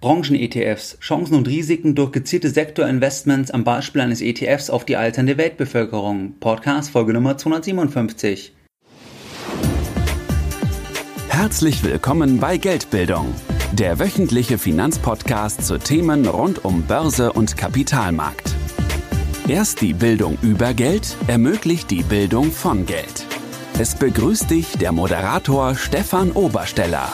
Branchen-ETFs, Chancen und Risiken durch gezielte Sektorinvestments am Beispiel eines ETFs auf die alternde Weltbevölkerung. Podcast Folge Nummer 257. Herzlich willkommen bei Geldbildung, der wöchentliche Finanzpodcast zu Themen rund um Börse und Kapitalmarkt. Erst die Bildung über Geld ermöglicht die Bildung von Geld. Es begrüßt dich der Moderator Stefan Obersteller.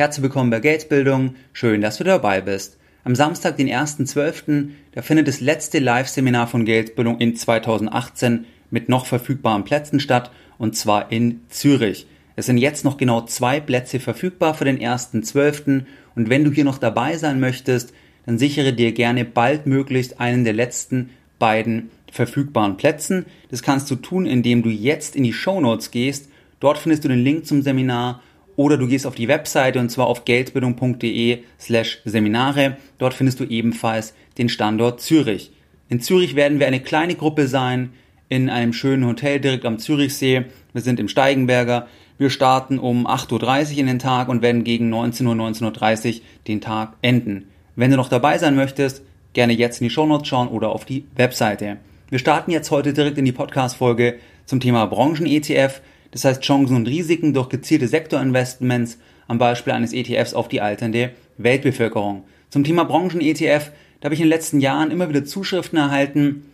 Herzlich willkommen bei Geldbildung. Schön, dass du dabei bist. Am Samstag, den 1.12., da findet das letzte Live-Seminar von Geldbildung in 2018 mit noch verfügbaren Plätzen statt und zwar in Zürich. Es sind jetzt noch genau zwei Plätze verfügbar für den 1.12. und wenn du hier noch dabei sein möchtest, dann sichere dir gerne baldmöglichst einen der letzten beiden verfügbaren Plätzen. Das kannst du tun, indem du jetzt in die Show Notes gehst. Dort findest du den Link zum Seminar oder du gehst auf die Webseite und zwar auf geldbildung.de slash Seminare. Dort findest du ebenfalls den Standort Zürich. In Zürich werden wir eine kleine Gruppe sein, in einem schönen Hotel direkt am Zürichsee. Wir sind im Steigenberger. Wir starten um 8.30 Uhr in den Tag und werden gegen 19 Uhr, 19.30 Uhr den Tag enden. Wenn du noch dabei sein möchtest, gerne jetzt in die Shownotes schauen oder auf die Webseite. Wir starten jetzt heute direkt in die Podcast-Folge zum Thema Branchen-ETF. Das heißt Chancen und Risiken durch gezielte Sektorinvestments am Beispiel eines ETFs auf die alternde Weltbevölkerung. Zum Thema Branchen-ETF, da habe ich in den letzten Jahren immer wieder Zuschriften erhalten.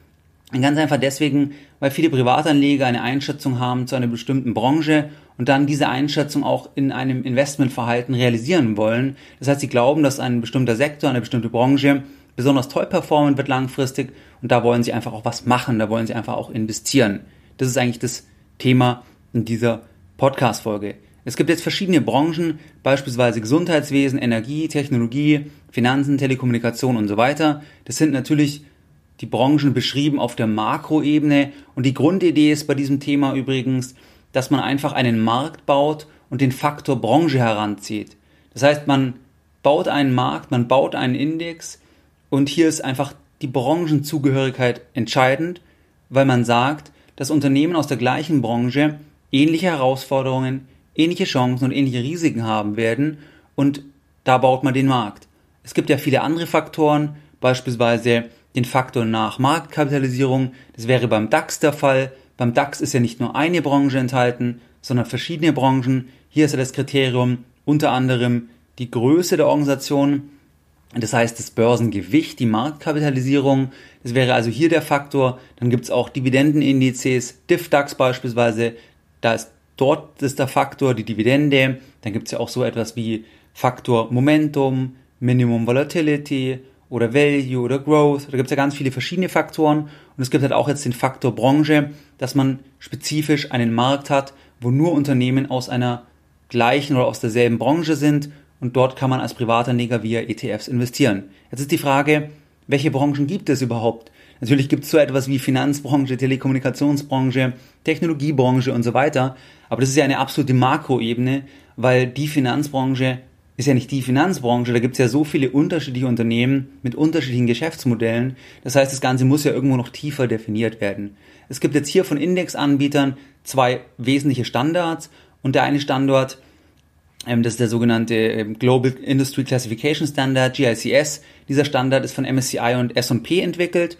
Ganz einfach deswegen, weil viele Privatanleger eine Einschätzung haben zu einer bestimmten Branche und dann diese Einschätzung auch in einem Investmentverhalten realisieren wollen. Das heißt, sie glauben, dass ein bestimmter Sektor, eine bestimmte Branche besonders toll performen wird langfristig und da wollen sie einfach auch was machen, da wollen sie einfach auch investieren. Das ist eigentlich das Thema in dieser Podcast-Folge. Es gibt jetzt verschiedene Branchen, beispielsweise Gesundheitswesen, Energie, Technologie, Finanzen, Telekommunikation und so weiter. Das sind natürlich die Branchen beschrieben auf der Makroebene und die Grundidee ist bei diesem Thema übrigens, dass man einfach einen Markt baut und den Faktor Branche heranzieht. Das heißt, man baut einen Markt, man baut einen Index und hier ist einfach die Branchenzugehörigkeit entscheidend, weil man sagt, dass Unternehmen aus der gleichen Branche ähnliche Herausforderungen, ähnliche Chancen und ähnliche Risiken haben werden und da baut man den Markt. Es gibt ja viele andere Faktoren, beispielsweise den Faktor nach Marktkapitalisierung. Das wäre beim DAX der Fall. Beim DAX ist ja nicht nur eine Branche enthalten, sondern verschiedene Branchen. Hier ist ja das Kriterium unter anderem die Größe der Organisation, das heißt das Börsengewicht, die Marktkapitalisierung. Das wäre also hier der Faktor. Dann gibt es auch Dividendenindizes, DIFDAX beispielsweise, da ist dort ist der Faktor die Dividende. Dann gibt es ja auch so etwas wie Faktor Momentum, Minimum Volatility oder Value oder Growth. Da gibt es ja ganz viele verschiedene Faktoren. Und es gibt halt auch jetzt den Faktor Branche, dass man spezifisch einen Markt hat, wo nur Unternehmen aus einer gleichen oder aus derselben Branche sind und dort kann man als Privatanleger via ETFs investieren. Jetzt ist die Frage, welche Branchen gibt es überhaupt? Natürlich gibt es so etwas wie Finanzbranche, Telekommunikationsbranche, Technologiebranche und so weiter. Aber das ist ja eine absolute Makroebene, weil die Finanzbranche ist ja nicht die Finanzbranche. Da gibt es ja so viele unterschiedliche Unternehmen mit unterschiedlichen Geschäftsmodellen. Das heißt, das Ganze muss ja irgendwo noch tiefer definiert werden. Es gibt jetzt hier von Indexanbietern zwei wesentliche Standards und der eine Standard ähm, das ist der sogenannte ähm, Global Industry Classification Standard, GICS. Dieser Standard ist von MSCI und S&P entwickelt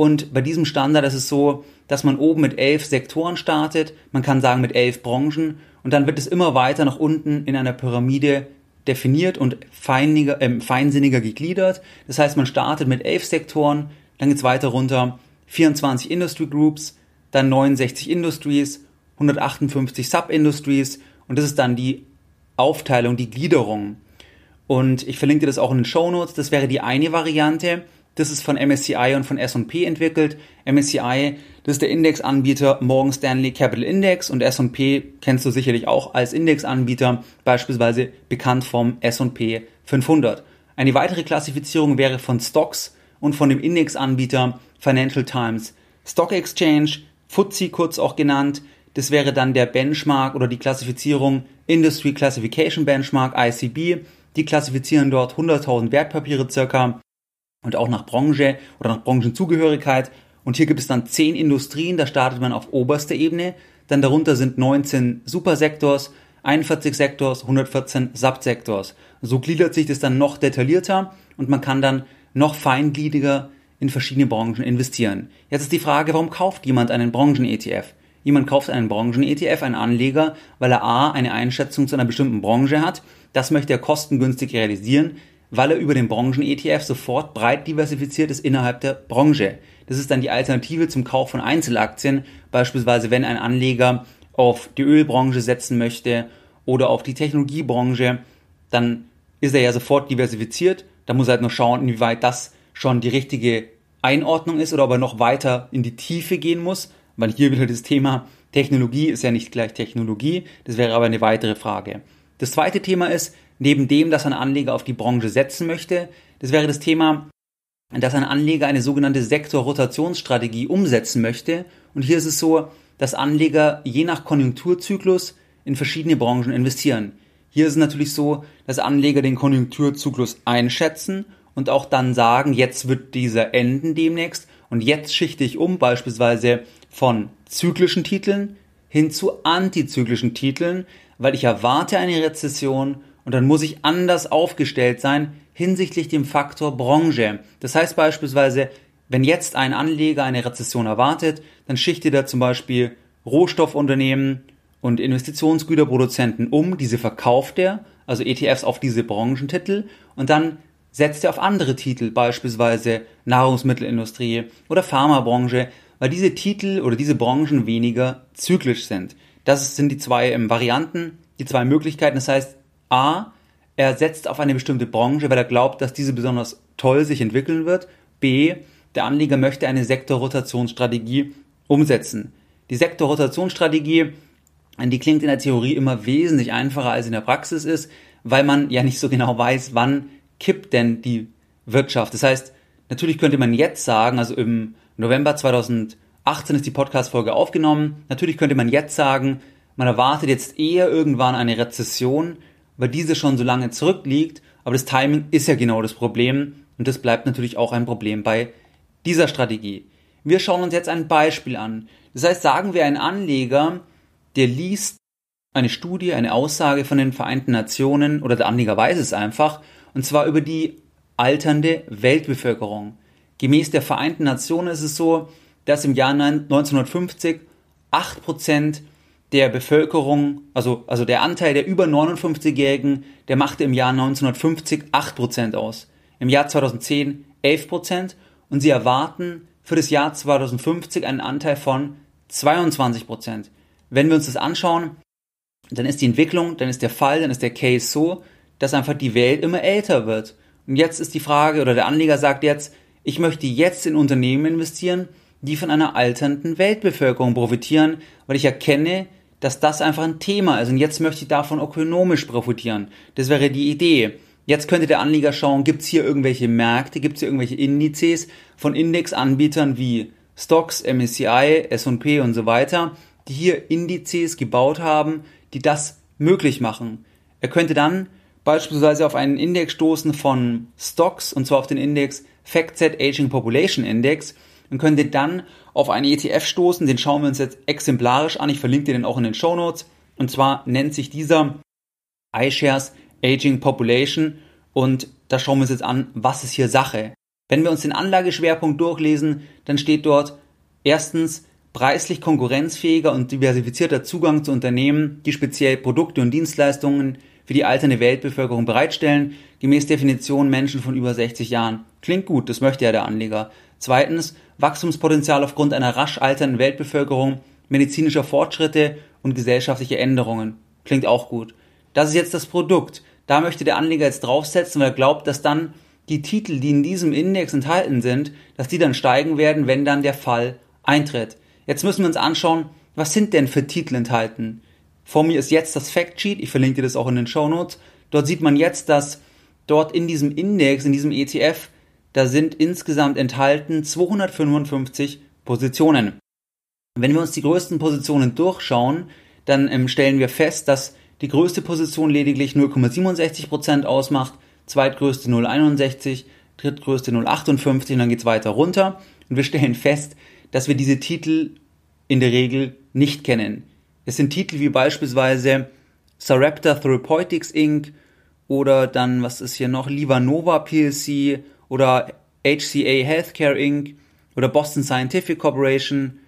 und bei diesem Standard ist es so, dass man oben mit elf Sektoren startet, man kann sagen mit elf Branchen und dann wird es immer weiter nach unten in einer Pyramide definiert und feiniger, äh, feinsinniger gegliedert. Das heißt, man startet mit elf Sektoren, dann geht es weiter runter, 24 Industry Groups, dann 69 Industries, 158 Sub-Industries und das ist dann die Aufteilung, die Gliederung. Und ich verlinke dir das auch in den Show Notes. Das wäre die eine Variante. Das ist von MSCI und von S&P entwickelt. MSCI, das ist der Indexanbieter Morgan Stanley Capital Index und S&P kennst du sicherlich auch als Indexanbieter, beispielsweise bekannt vom S&P 500. Eine weitere Klassifizierung wäre von Stocks und von dem Indexanbieter Financial Times Stock Exchange, FTSE kurz auch genannt. Das wäre dann der Benchmark oder die Klassifizierung Industry Classification Benchmark ICB. Die klassifizieren dort 100.000 Wertpapiere circa und auch nach Branche oder nach Branchenzugehörigkeit. Und hier gibt es dann 10 Industrien, da startet man auf oberster Ebene. Dann darunter sind 19 Supersektors, 41 Sektors, 114 Subsektors. So gliedert sich das dann noch detaillierter und man kann dann noch feingliediger in verschiedene Branchen investieren. Jetzt ist die Frage, warum kauft jemand einen Branchen-ETF? Jemand kauft einen Branchen-ETF, einen Anleger, weil er A, eine Einschätzung zu einer bestimmten Branche hat. Das möchte er kostengünstig realisieren, weil er über den Branchen-ETF sofort breit diversifiziert ist innerhalb der Branche. Das ist dann die Alternative zum Kauf von Einzelaktien, beispielsweise wenn ein Anleger auf die Ölbranche setzen möchte oder auf die Technologiebranche, dann ist er ja sofort diversifiziert. Da muss er halt noch schauen, inwieweit das schon die richtige Einordnung ist oder ob er noch weiter in die Tiefe gehen muss, weil hier wieder das Thema Technologie ist ja nicht gleich Technologie, das wäre aber eine weitere Frage. Das zweite Thema ist, neben dem, dass ein Anleger auf die Branche setzen möchte, das wäre das Thema, dass ein Anleger eine sogenannte Sektorrotationsstrategie umsetzen möchte. Und hier ist es so, dass Anleger je nach Konjunkturzyklus in verschiedene Branchen investieren. Hier ist es natürlich so, dass Anleger den Konjunkturzyklus einschätzen und auch dann sagen, jetzt wird dieser enden demnächst und jetzt schichte ich um, beispielsweise von zyklischen Titeln hin zu antizyklischen Titeln, weil ich erwarte eine Rezession und dann muss ich anders aufgestellt sein hinsichtlich dem Faktor Branche. Das heißt beispielsweise, wenn jetzt ein Anleger eine Rezession erwartet, dann schichtet er zum Beispiel Rohstoffunternehmen und Investitionsgüterproduzenten um, diese verkauft er, also ETFs auf diese Branchentitel und dann setzt er auf andere Titel, beispielsweise Nahrungsmittelindustrie oder Pharmabranche, weil diese Titel oder diese Branchen weniger zyklisch sind. Das sind die zwei ähm, Varianten, die zwei Möglichkeiten. Das heißt, A, er setzt auf eine bestimmte Branche, weil er glaubt, dass diese besonders toll sich entwickeln wird. B, der Anleger möchte eine Sektorrotationsstrategie umsetzen. Die Sektorrotationsstrategie, die klingt in der Theorie immer wesentlich einfacher als in der Praxis ist, weil man ja nicht so genau weiß, wann kippt denn die Wirtschaft. Das heißt, natürlich könnte man jetzt sagen, also im November 2018 ist die Podcast-Folge aufgenommen, natürlich könnte man jetzt sagen, man erwartet jetzt eher irgendwann eine Rezession, weil diese schon so lange zurückliegt, aber das Timing ist ja genau das Problem und das bleibt natürlich auch ein Problem bei dieser Strategie. Wir schauen uns jetzt ein Beispiel an. Das heißt, sagen wir ein Anleger, der liest eine Studie, eine Aussage von den Vereinten Nationen oder der Anleger weiß es einfach, und zwar über die alternde Weltbevölkerung. Gemäß der Vereinten Nationen ist es so, dass im Jahr 1950 8% der Bevölkerung, also, also der Anteil der über 59-Jährigen, der machte im Jahr 1950 8% aus. Im Jahr 2010 11% und sie erwarten für das Jahr 2050 einen Anteil von 22%. Wenn wir uns das anschauen, dann ist die Entwicklung, dann ist der Fall, dann ist der Case so, dass einfach die Welt immer älter wird. Und jetzt ist die Frage, oder der Anleger sagt jetzt, ich möchte jetzt in Unternehmen investieren, die von einer alternden Weltbevölkerung profitieren, weil ich erkenne, dass das einfach ein Thema ist und jetzt möchte ich davon ökonomisch profitieren. Das wäre die Idee. Jetzt könnte der Anleger schauen, gibt es hier irgendwelche Märkte, gibt es hier irgendwelche Indizes von Indexanbietern wie Stocks, MSCI, S&P und so weiter, die hier Indizes gebaut haben, die das möglich machen. Er könnte dann beispielsweise auf einen Index stoßen von Stocks, und zwar auf den Index FactSet Aging Population Index, und könnte dann auf einen ETF stoßen, den schauen wir uns jetzt exemplarisch an, ich verlinke den auch in den Show Notes, und zwar nennt sich dieser iShares Aging Population, und da schauen wir uns jetzt an, was ist hier Sache. Wenn wir uns den Anlageschwerpunkt durchlesen, dann steht dort erstens preislich konkurrenzfähiger und diversifizierter Zugang zu Unternehmen, die speziell Produkte und Dienstleistungen für die alternde Weltbevölkerung bereitstellen, gemäß Definition Menschen von über 60 Jahren. Klingt gut, das möchte ja der Anleger. Zweitens, Wachstumspotenzial aufgrund einer rasch alternden Weltbevölkerung, medizinischer Fortschritte und gesellschaftliche Änderungen. Klingt auch gut. Das ist jetzt das Produkt. Da möchte der Anleger jetzt draufsetzen, weil er glaubt, dass dann die Titel, die in diesem Index enthalten sind, dass die dann steigen werden, wenn dann der Fall eintritt. Jetzt müssen wir uns anschauen, was sind denn für Titel enthalten? Vor mir ist jetzt das Factsheet, ich verlinke dir das auch in den Show Notes. Dort sieht man jetzt, dass dort in diesem Index, in diesem ETF, da sind insgesamt enthalten 255 Positionen. Wenn wir uns die größten Positionen durchschauen, dann ähm, stellen wir fest, dass die größte Position lediglich 0,67% ausmacht, zweitgrößte 0,61, drittgrößte 0,58 und dann geht's weiter runter. Und wir stellen fest, dass wir diese Titel in der Regel nicht kennen. Es sind Titel wie beispielsweise Sarepta Therapeutics Inc. oder dann, was ist hier noch, Livanova PLC oder HCA Healthcare Inc. oder Boston Scientific Corporation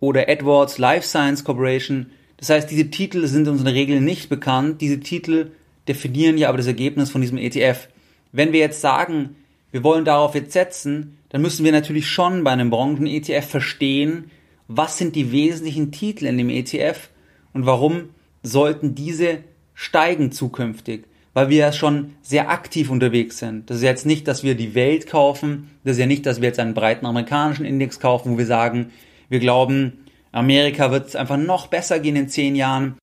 oder Edwards Life Science Corporation. Das heißt, diese Titel sind uns in der Regel nicht bekannt. Diese Titel definieren ja aber das Ergebnis von diesem ETF. Wenn wir jetzt sagen, wir wollen darauf jetzt setzen, dann müssen wir natürlich schon bei einem Branchen-ETF verstehen, was sind die wesentlichen Titel in dem ETF und warum sollten diese steigen zukünftig, weil wir schon sehr aktiv unterwegs sind. Das ist jetzt nicht, dass wir die Welt kaufen, das ist ja nicht, dass wir jetzt einen breiten amerikanischen Index kaufen, wo wir sagen, wir glauben, Amerika wird es einfach noch besser gehen in zehn Jahren.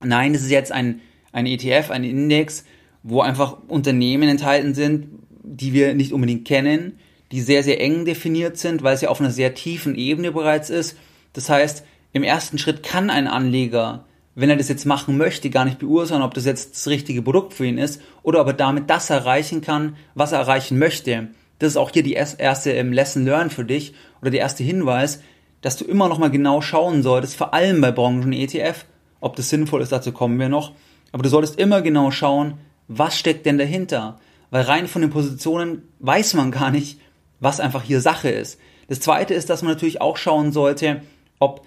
Nein, es ist jetzt ein, ein ETF, ein Index, wo einfach Unternehmen enthalten sind, die wir nicht unbedingt kennen, die sehr, sehr eng definiert sind, weil es ja auf einer sehr tiefen Ebene bereits ist. Das heißt, im ersten Schritt kann ein Anleger, wenn er das jetzt machen möchte, gar nicht beurteilen, ob das jetzt das richtige Produkt für ihn ist oder ob er damit das erreichen kann, was er erreichen möchte. Das ist auch hier die erste ähm, Lesson Learned für dich oder der erste Hinweis, dass du immer noch mal genau schauen solltest, vor allem bei Branchen-ETF, ob das sinnvoll ist, dazu kommen wir noch. Aber du solltest immer genau schauen, was steckt denn dahinter? Weil rein von den Positionen weiß man gar nicht, was einfach hier Sache ist. Das zweite ist, dass man natürlich auch schauen sollte, ob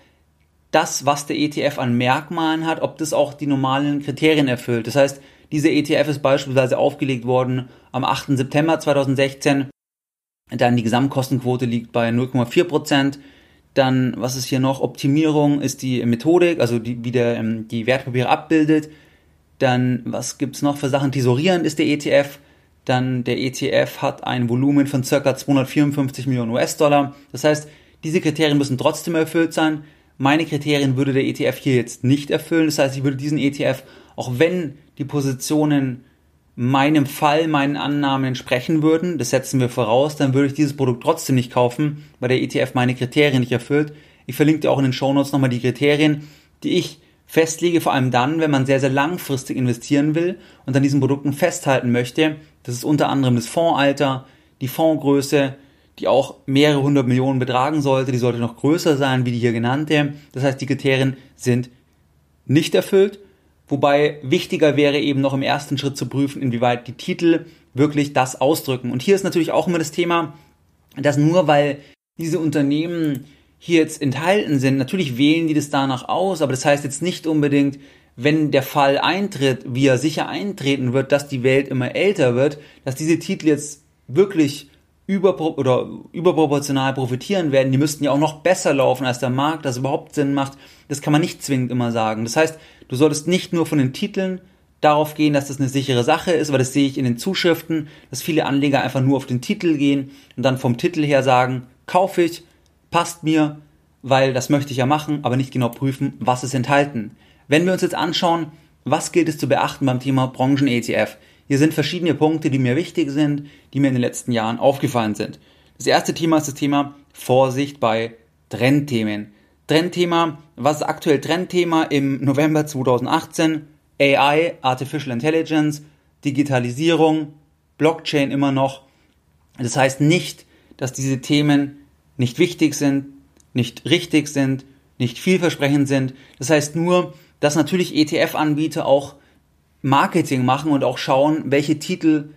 das, was der ETF an Merkmalen hat, ob das auch die normalen Kriterien erfüllt. Das heißt, dieser ETF ist beispielsweise aufgelegt worden am 8. September 2016. Dann die Gesamtkostenquote liegt bei 0,4 Prozent. Dann, was ist hier noch? Optimierung ist die Methodik, also die, wie der ähm, die Wertpapiere abbildet. Dann, was gibt's noch für Sachen? Tesorierend ist der ETF. Dann der ETF hat ein Volumen von ca. 254 Millionen US-Dollar. Das heißt, diese Kriterien müssen trotzdem erfüllt sein. Meine Kriterien würde der ETF hier jetzt nicht erfüllen. Das heißt, ich würde diesen ETF, auch wenn die Positionen meinem Fall, meinen Annahmen entsprechen würden, das setzen wir voraus, dann würde ich dieses Produkt trotzdem nicht kaufen, weil der ETF meine Kriterien nicht erfüllt. Ich verlinke dir auch in den Shownotes nochmal die Kriterien, die ich festlege, vor allem dann, wenn man sehr, sehr langfristig investieren will und an diesen Produkten festhalten möchte. Das ist unter anderem das Fondsalter, die Fondsgröße, die auch mehrere hundert Millionen betragen sollte. Die sollte noch größer sein wie die hier genannte. Das heißt, die Kriterien sind nicht erfüllt. Wobei wichtiger wäre eben noch im ersten Schritt zu prüfen, inwieweit die Titel wirklich das ausdrücken. Und hier ist natürlich auch immer das Thema, dass nur weil diese Unternehmen hier jetzt enthalten sind. Natürlich wählen die das danach aus, aber das heißt jetzt nicht unbedingt, wenn der Fall eintritt, wie er sicher eintreten wird, dass die Welt immer älter wird, dass diese Titel jetzt wirklich überpro oder überproportional profitieren werden. Die müssten ja auch noch besser laufen als der Markt, das überhaupt Sinn macht. Das kann man nicht zwingend immer sagen. Das heißt, du solltest nicht nur von den Titeln darauf gehen, dass das eine sichere Sache ist, weil das sehe ich in den Zuschriften, dass viele Anleger einfach nur auf den Titel gehen und dann vom Titel her sagen, kaufe ich, passt mir, weil das möchte ich ja machen, aber nicht genau prüfen, was ist enthalten. Wenn wir uns jetzt anschauen, was gilt es zu beachten beim Thema Branchen-ETF? Hier sind verschiedene Punkte, die mir wichtig sind, die mir in den letzten Jahren aufgefallen sind. Das erste Thema ist das Thema Vorsicht bei Trendthemen. Trendthema, was ist aktuell Trendthema im November 2018? AI, Artificial Intelligence, Digitalisierung, Blockchain immer noch. Das heißt nicht, dass diese Themen nicht wichtig sind, nicht richtig sind, nicht vielversprechend sind. Das heißt nur, dass natürlich ETF-Anbieter auch Marketing machen und auch schauen, welche Titel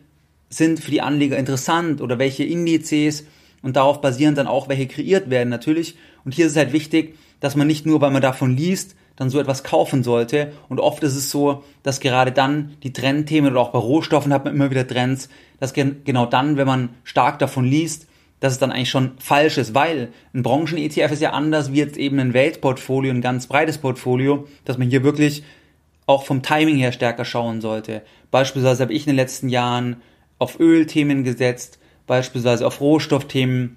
sind für die Anleger interessant oder welche Indizes und darauf basierend dann auch welche kreiert werden natürlich. Und hier ist es halt wichtig, dass man nicht nur, weil man davon liest, dann so etwas kaufen sollte. Und oft ist es so, dass gerade dann die Trendthemen oder auch bei Rohstoffen hat man immer wieder Trends, dass genau dann, wenn man stark davon liest, dass es dann eigentlich schon falsch ist, weil ein Branchen-ETF ist ja anders wie jetzt eben ein Weltportfolio, ein ganz breites Portfolio, dass man hier wirklich auch vom Timing her stärker schauen sollte. Beispielsweise habe ich in den letzten Jahren auf Ölthemen gesetzt, beispielsweise auf Rohstoffthemen.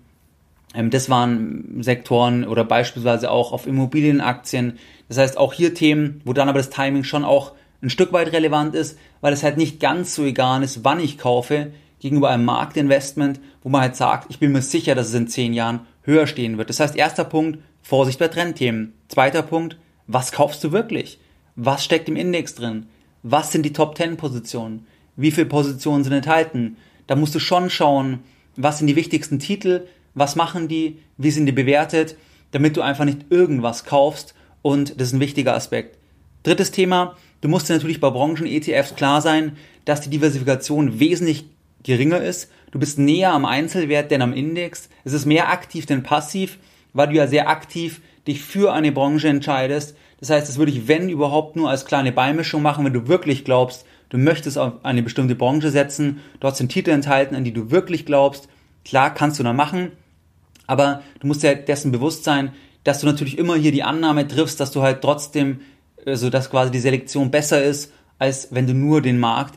Ähm, das waren Sektoren oder beispielsweise auch auf Immobilienaktien. Das heißt auch hier Themen, wo dann aber das Timing schon auch ein Stück weit relevant ist, weil es halt nicht ganz so egal ist, wann ich kaufe, gegenüber einem Marktinvestment, wo man halt sagt, ich bin mir sicher, dass es in zehn Jahren höher stehen wird. Das heißt, erster Punkt, Vorsicht bei Trendthemen. Zweiter Punkt, was kaufst du wirklich? Was steckt im Index drin? Was sind die Top 10 Positionen? Wie viele Positionen sind enthalten? Da musst du schon schauen, was sind die wichtigsten Titel, was machen die, wie sind die bewertet, damit du einfach nicht irgendwas kaufst und das ist ein wichtiger Aspekt. Drittes Thema, Du musst dir natürlich bei Branchen-ETFs klar sein, dass die Diversifikation wesentlich geringer ist. Du bist näher am Einzelwert denn am Index. Es ist mehr aktiv denn passiv, weil du ja sehr aktiv dich für eine Branche entscheidest. Das heißt, das würde ich, wenn überhaupt, nur als kleine Beimischung machen, wenn du wirklich glaubst, du möchtest auf eine bestimmte Branche setzen, dort sind Titel enthalten, an die du wirklich glaubst. Klar, kannst du dann machen, aber du musst dir dessen bewusst sein, dass du natürlich immer hier die Annahme triffst, dass du halt trotzdem, also dass quasi die Selektion besser ist, als wenn du nur den Markt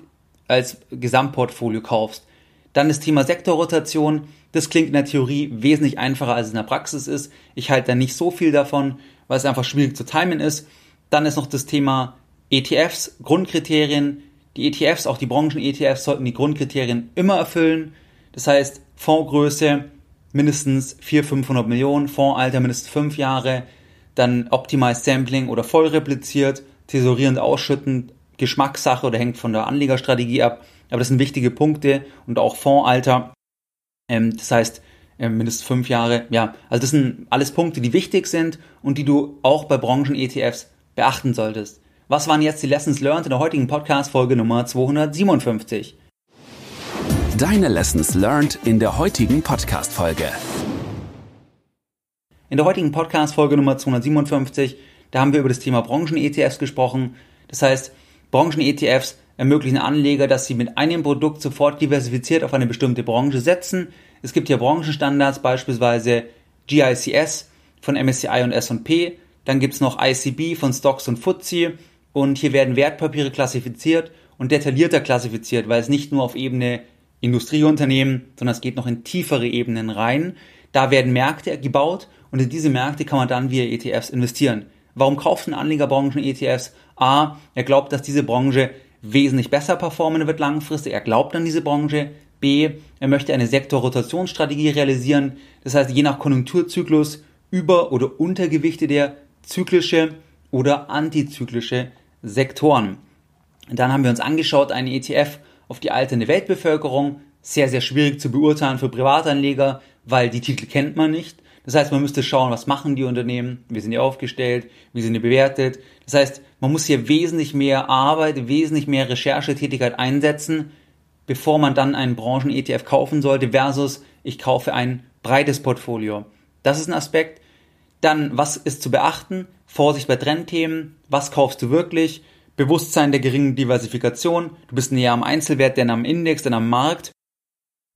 als Gesamtportfolio kaufst. Dann das Thema Sektorrotation. Das klingt in der Theorie wesentlich einfacher, als es in der Praxis ist. Ich halte da nicht so viel davon, weil es einfach schwierig zu timen ist. Dann ist noch das Thema ETFs, Grundkriterien. Die ETFs, auch die Branchen-ETFs, sollten die Grundkriterien immer erfüllen. Das heißt, Fondsgröße mindestens 400, 500 Millionen, Fondsalter mindestens 5 Jahre, dann Optimized Sampling oder voll repliziert, tesorierend ausschüttend, Geschmackssache oder hängt von der Anlegerstrategie ab. Aber das sind wichtige Punkte und auch Fondsalter. Ähm, das heißt, äh, mindestens fünf Jahre. Ja, also das sind alles Punkte, die wichtig sind und die du auch bei Branchen-ETFs beachten solltest. Was waren jetzt die Lessons learned in der heutigen Podcast-Folge Nummer 257? Deine Lessons learned in der heutigen Podcast-Folge. In der heutigen Podcast-Folge Nummer 257, da haben wir über das Thema Branchen-ETFs gesprochen. Das heißt, Branchen-ETFs ermöglichen Anleger, dass sie mit einem Produkt sofort diversifiziert auf eine bestimmte Branche setzen. Es gibt ja Branchenstandards, beispielsweise GICS von MSCI und S&P. Dann gibt es noch ICB von Stocks und FTSE. Und hier werden Wertpapiere klassifiziert und detaillierter klassifiziert, weil es nicht nur auf Ebene Industrieunternehmen, sondern es geht noch in tiefere Ebenen rein. Da werden Märkte gebaut und in diese Märkte kann man dann via ETFs investieren. Warum kauft ein Anleger Branchen-ETFs? A, er glaubt, dass diese Branche wesentlich besser performen wird langfristig. Er glaubt an diese Branche. B, er möchte eine Sektorrotationsstrategie realisieren. Das heißt, je nach Konjunkturzyklus über- oder Untergewichte der zyklische oder antizyklische Sektoren. dann haben wir uns angeschaut, einen ETF auf die alternde Weltbevölkerung. Sehr, sehr schwierig zu beurteilen für Privatanleger, weil die Titel kennt man nicht. Das heißt, man müsste schauen, was machen die Unternehmen, wie sind die aufgestellt, wie sind die bewertet. Das heißt, man muss hier wesentlich mehr Arbeit, wesentlich mehr Recherchetätigkeit einsetzen, bevor man dann einen Branchen-ETF kaufen sollte, versus ich kaufe ein breites Portfolio. Das ist ein Aspekt. Dann, was ist zu beachten? Vorsicht bei Trendthemen. Was kaufst du wirklich? Bewusstsein der geringen Diversifikation. Du bist näher am Einzelwert denn am Index, denn am Markt.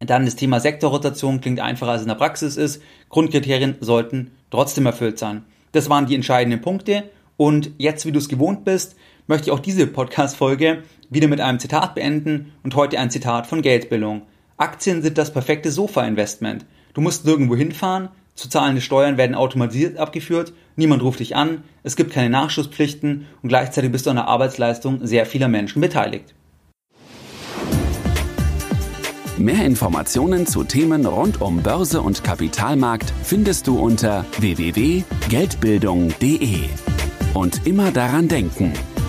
Dann das Thema Sektorrotation klingt einfacher als in der Praxis ist. Grundkriterien sollten trotzdem erfüllt sein. Das waren die entscheidenden Punkte. Und jetzt, wie du es gewohnt bist, möchte ich auch diese Podcast-Folge wieder mit einem Zitat beenden und heute ein Zitat von Geldbildung. Aktien sind das perfekte Sofa-Investment. Du musst nirgendwo hinfahren, zu zahlende Steuern werden automatisiert abgeführt, niemand ruft dich an, es gibt keine Nachschusspflichten und gleichzeitig bist du an der Arbeitsleistung sehr vieler Menschen beteiligt. Mehr Informationen zu Themen rund um Börse und Kapitalmarkt findest du unter www.geldbildung.de. Und immer daran denken,